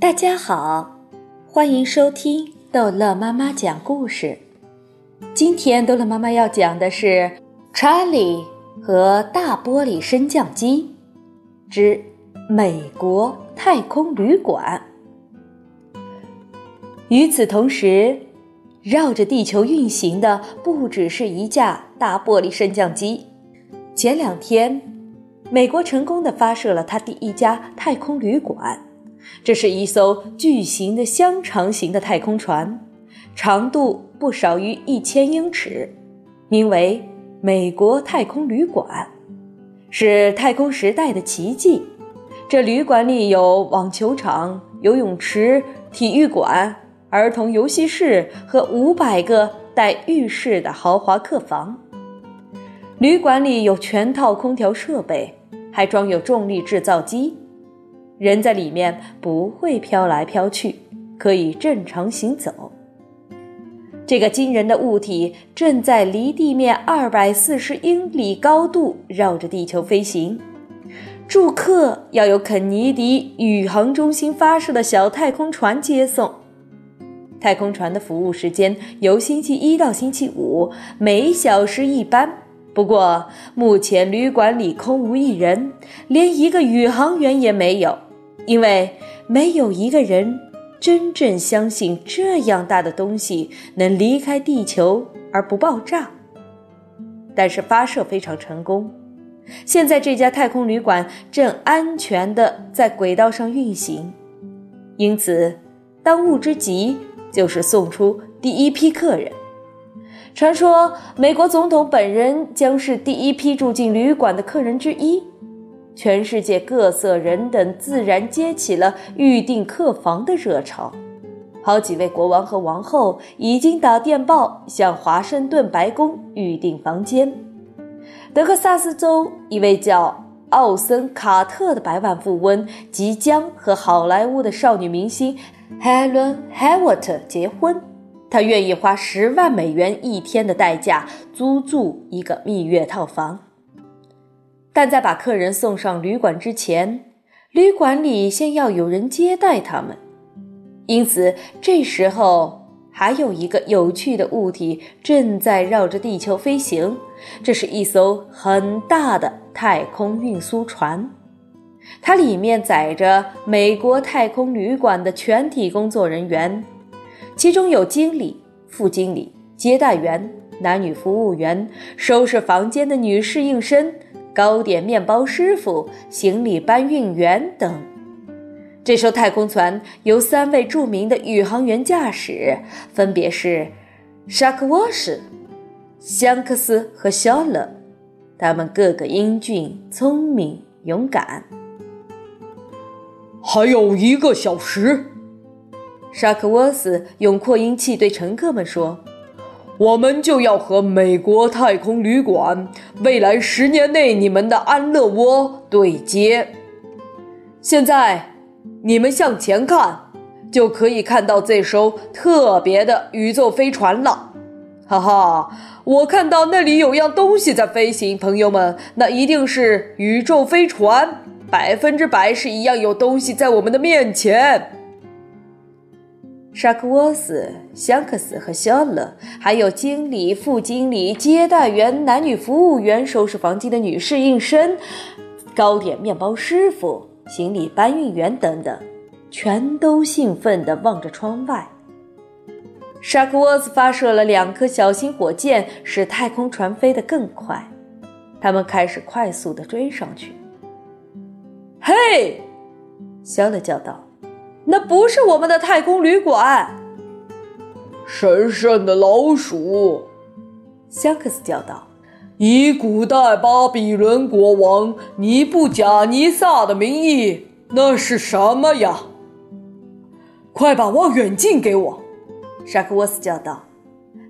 大家好，欢迎收听逗乐妈妈讲故事。今天逗乐妈妈要讲的是《查理和大玻璃升降机之美国太空旅馆》。与此同时，绕着地球运行的不只是一架大玻璃升降机。前两天，美国成功的发射了它第一家太空旅馆。这是一艘巨型的香肠型的太空船，长度不少于一千英尺，名为“美国太空旅馆”，是太空时代的奇迹。这旅馆里有网球场、游泳池、体育馆、儿童游戏室和五百个带浴室的豪华客房。旅馆里有全套空调设备，还装有重力制造机。人在里面不会飘来飘去，可以正常行走。这个惊人的物体正在离地面二百四十英里高度绕着地球飞行。住客要由肯尼迪宇航中心发射的小太空船接送。太空船的服务时间由星期一到星期五，每小时一班。不过目前旅馆里空无一人，连一个宇航员也没有。因为没有一个人真正相信这样大的东西能离开地球而不爆炸。但是发射非常成功，现在这家太空旅馆正安全地在轨道上运行。因此，当务之急就是送出第一批客人。传说美国总统本人将是第一批住进旅馆的客人之一。全世界各色人等自然接起了预订客房的热潮，好几位国王和王后已经打电报向华盛顿白宫预订房间。德克萨斯州一位叫奥森·卡特的百万富翁即将和好莱坞的少女明星 Helen Hewlett 结婚，他愿意花十万美元一天的代价租住一个蜜月套房。但在把客人送上旅馆之前，旅馆里先要有人接待他们。因此，这时候还有一个有趣的物体正在绕着地球飞行。这是一艘很大的太空运输船，它里面载着美国太空旅馆的全体工作人员，其中有经理、副经理、接待员、男女服务员、收拾房间的女侍应生。糕点面包师傅、行李搬运员等，这艘太空船由三位著名的宇航员驾驶，分别是沙克沃什、香克斯和肖勒。他们个个英俊、聪明、勇敢。还有一个小时，沙克沃斯用扩音器对乘客们说。我们就要和美国太空旅馆未来十年内你们的安乐窝对接。现在，你们向前看，就可以看到这艘特别的宇宙飞船了。哈哈，我看到那里有样东西在飞行，朋友们，那一定是宇宙飞船，百分之百是一样有东西在我们的面前。沙克沃斯、香克斯和肖勒，还有经理、副经理、接待员、男女服务员、收拾房间的女士应生、糕点面包师傅、行李搬运员等等，全都兴奋地望着窗外。沙克沃斯发射了两颗小型火箭，使太空船飞得更快。他们开始快速地追上去。嘿，肖勒叫道。那不是我们的太空旅馆。神圣的老鼠，香克斯叫道：“以古代巴比伦国王尼布贾尼撒的名义，那是什么呀？”快把望远镜给我！沙克沃斯叫道。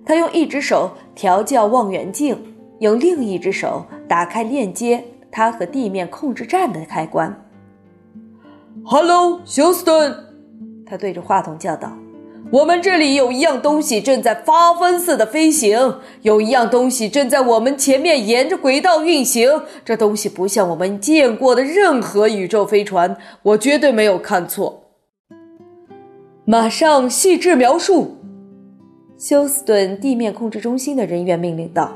他用一只手调教望远镜，用另一只手打开链接他和地面控制站的开关。Hello，休斯顿。他对着话筒叫道：“我们这里有一样东西正在发疯似的飞行，有一样东西正在我们前面沿着轨道运行。这东西不像我们见过的任何宇宙飞船，我绝对没有看错。”马上细致描述。休斯顿地面控制中心的人员命令道：“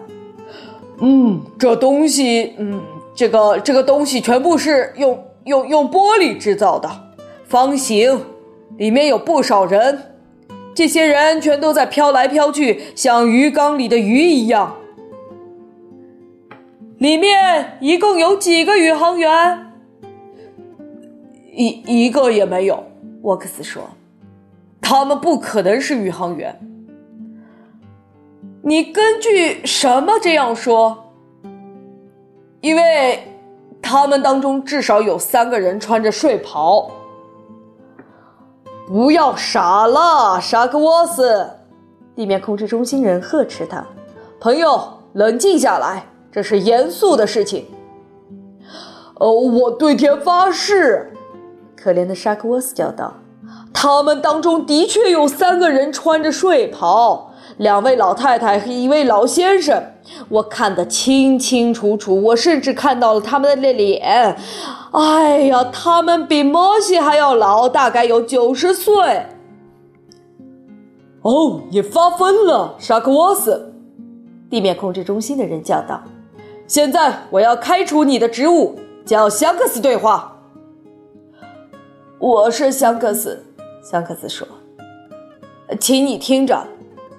嗯，这东西，嗯，这个这个东西全部是用用用玻璃制造的，方形，里面有不少人。这些人全都在飘来飘去，像鱼缸里的鱼一样。里面一共有几个宇航员？一一个也没有。”沃克斯说。他们不可能是宇航员。你根据什么这样说？因为他们当中至少有三个人穿着睡袍。不要傻了，沙克沃斯！地面控制中心人呵斥他：“朋友，冷静下来，这是严肃的事情。”哦，我对天发誓！可怜的沙克沃斯叫道。他们当中的确有三个人穿着睡袍，两位老太太和一位老先生，我看得清清楚楚。我甚至看到了他们的脸。哎呀，他们比摩西还要老，大概有九十岁。哦，你发疯了，沙克沃斯！地面控制中心的人叫道：“现在我要开除你的职务，叫香克斯对话。”我是香克斯。香克斯说：“请你听着，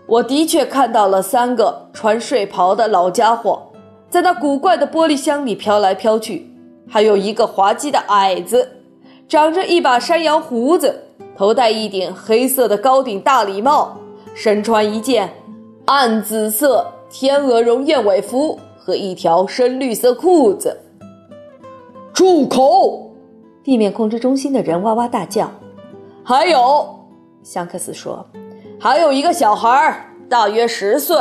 我的确看到了三个穿睡袍的老家伙，在那古怪的玻璃箱里飘来飘去，还有一个滑稽的矮子，长着一把山羊胡子，头戴一顶黑色的高顶大礼帽，身穿一件暗紫色天鹅绒燕尾服和一条深绿色裤子。”住口！地面控制中心的人哇哇大叫。还有，香克斯说，还有一个小孩，大约十岁。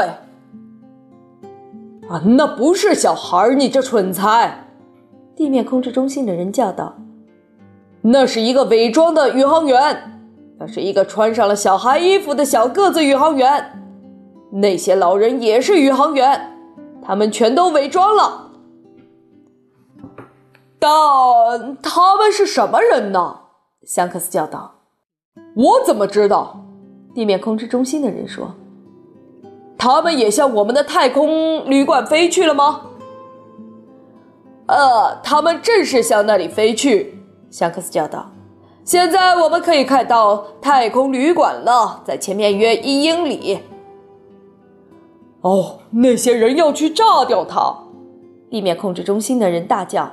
啊，那不是小孩，你这蠢材！地面控制中心的人叫道：“那是一个伪装的宇航员，那是一个穿上了小孩衣服的小个子宇航员。那些老人也是宇航员，他们全都伪装了。但他们是什么人呢？”香克斯叫道。我怎么知道？地面控制中心的人说：“他们也向我们的太空旅馆飞去了吗？”呃，他们正是向那里飞去。香克斯叫道：“现在我们可以看到太空旅馆了，在前面约一英里。”哦，那些人要去炸掉它！地面控制中心的人大叫：“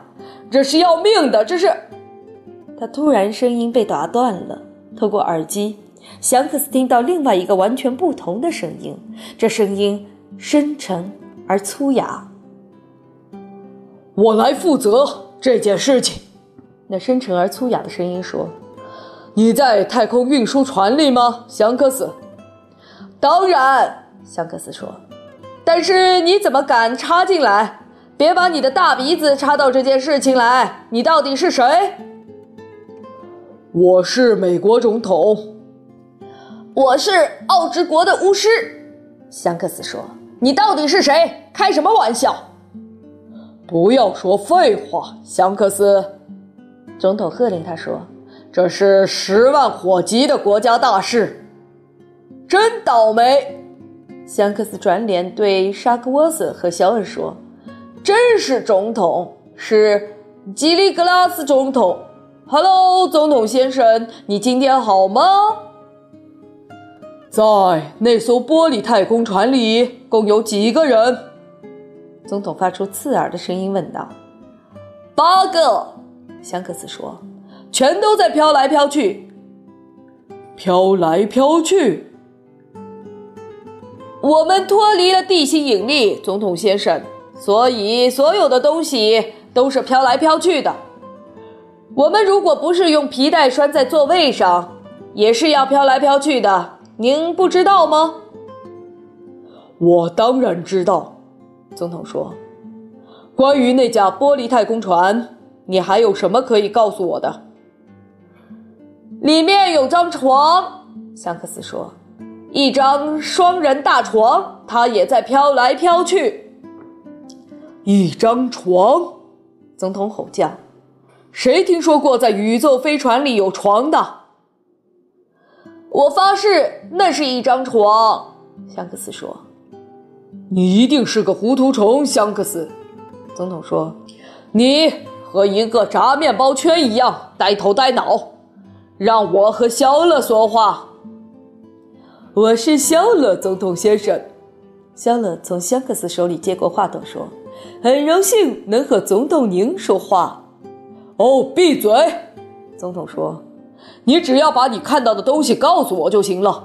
这是要命的！这是……”他突然声音被打断了。透过耳机，祥克斯听到另外一个完全不同的声音，这声音深沉而粗哑。我来负责这件事情。那深沉而粗哑的声音说：“你在太空运输船里吗，祥克斯？”“当然。”祥克斯说。“但是你怎么敢插进来？别把你的大鼻子插到这件事情来！你到底是谁？”我是美国总统，我是奥之国的巫师。香克斯说：“你到底是谁？开什么玩笑？”不要说废话，香克斯。总统喝令他说：“这是十万火急的国家大事。”真倒霉！香克斯转脸对沙克沃斯和肖恩说：“真是总统，是吉利格拉斯总统。” Hello，总统先生，你今天好吗？在那艘玻璃太空船里共有几个人？总统发出刺耳的声音问道。八个，香克斯说，全都在飘来飘去，飘来飘去。我们脱离了地心引力，总统先生，所以所有的东西都是飘来飘去的。我们如果不是用皮带拴在座位上，也是要飘来飘去的。您不知道吗？我当然知道。总统说：“关于那架玻璃太空船，你还有什么可以告诉我的？”里面有张床，香克斯说：“一张双人大床，它也在飘来飘去。”一张床，总统吼叫。谁听说过在宇宙飞船里有床的？我发誓，那是一张床。香克斯说：“你一定是个糊涂虫，香克斯。”总统说：“你和一个炸面包圈一样呆头呆脑。让我和肖勒说话。”我是肖勒，总统先生。肖勒从香克斯手里接过话筒说：“很荣幸能和总统您说话。”哦，闭嘴！总统说：“你只要把你看到的东西告诉我就行了。”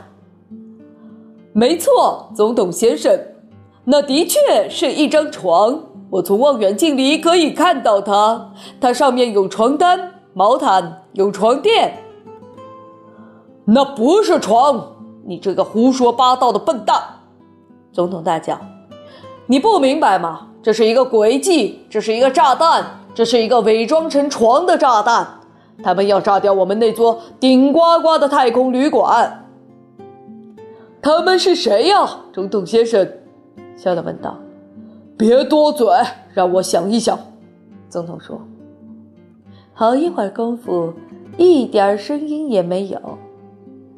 没错，总统先生，那的确是一张床。我从望远镜里可以看到它，它上面有床单、毛毯，有床垫。那不是床。你这个胡说八道的笨蛋！总统大叫：“你不明白吗？这是一个诡计，这是一个炸弹，这是一个伪装成床的炸弹。他们要炸掉我们那座顶呱呱的太空旅馆。”他们是谁呀，总统先生？肖勒问道。“别多嘴，让我想一想。”总统说。好一会儿功夫，一点声音也没有。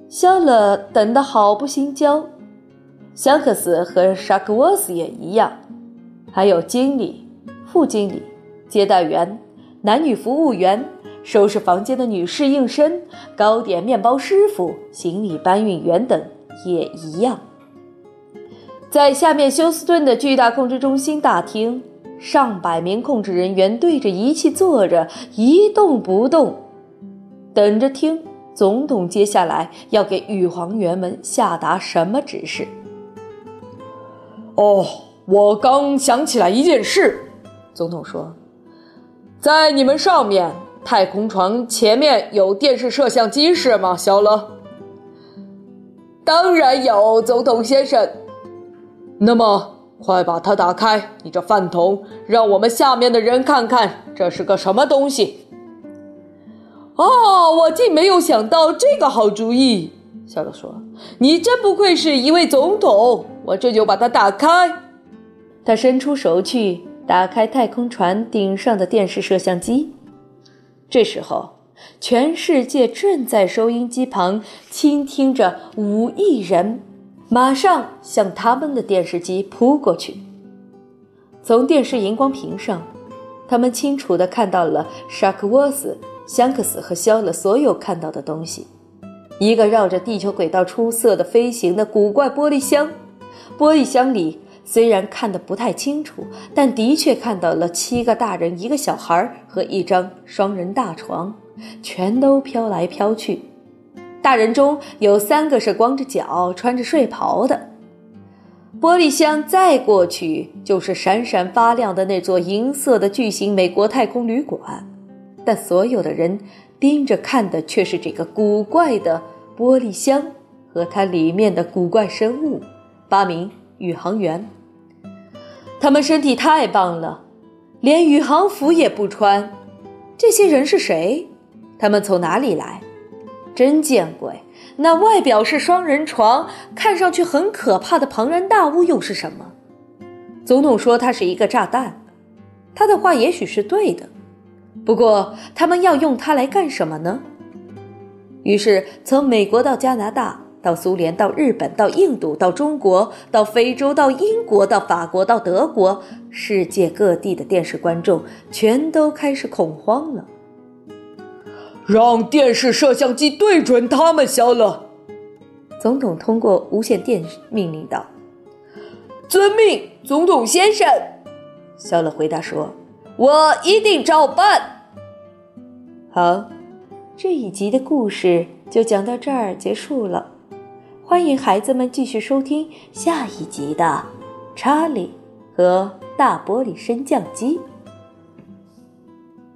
肖勒等得好不心焦，香克斯和沙克沃斯也一样，还有经理、副经理、接待员、男女服务员、收拾房间的女侍应生、糕点面包师傅、行李搬运员等也一样。在下面休斯顿的巨大控制中心大厅，上百名控制人员对着仪器坐着，一动不动，等着听。总统接下来要给宇航员们下达什么指示？哦，我刚想起来一件事。总统说：“在你们上面太空船前面有电视摄像机是吗，小勒？”“当然有，总统先生。”“那么快把它打开，你这饭桶，让我们下面的人看看这是个什么东西。”哦，我竟没有想到这个好主意。小乐说：“你真不愧是一位总统。”我这就把它打开。他伸出手去打开太空船顶上的电视摄像机。这时候，全世界正在收音机旁倾听着五亿人，马上向他们的电视机扑过去。从电视荧光屏上，他们清楚地看到了沙克沃斯。香克斯和肖勒所有看到的东西：一个绕着地球轨道出色的飞行的古怪玻璃箱，玻璃箱里虽然看得不太清楚，但的确看到了七个大人、一个小孩和一张双人大床，全都飘来飘去。大人中有三个是光着脚、穿着睡袍的。玻璃箱再过去就是闪闪发亮的那座银色的巨型美国太空旅馆。但所有的人盯着看的却是这个古怪的玻璃箱和它里面的古怪生物——八名宇航员。他们身体太棒了，连宇航服也不穿。这些人是谁？他们从哪里来？真见鬼！那外表是双人床，看上去很可怕的庞然大物又是什么？总统说它是一个炸弹，他的话也许是对的。不过，他们要用它来干什么呢？于是，从美国到加拿大，到苏联，到日本，到印度，到中国，到非洲，到英国，到法国，到德国，世界各地的电视观众全都开始恐慌了。让电视摄像机对准他们，肖勒。总统通过无线电命令道：“遵命，总统先生。”肖勒回答说：“我一定照办。”好，这一集的故事就讲到这儿结束了。欢迎孩子们继续收听下一集的《查理和大玻璃升降机》。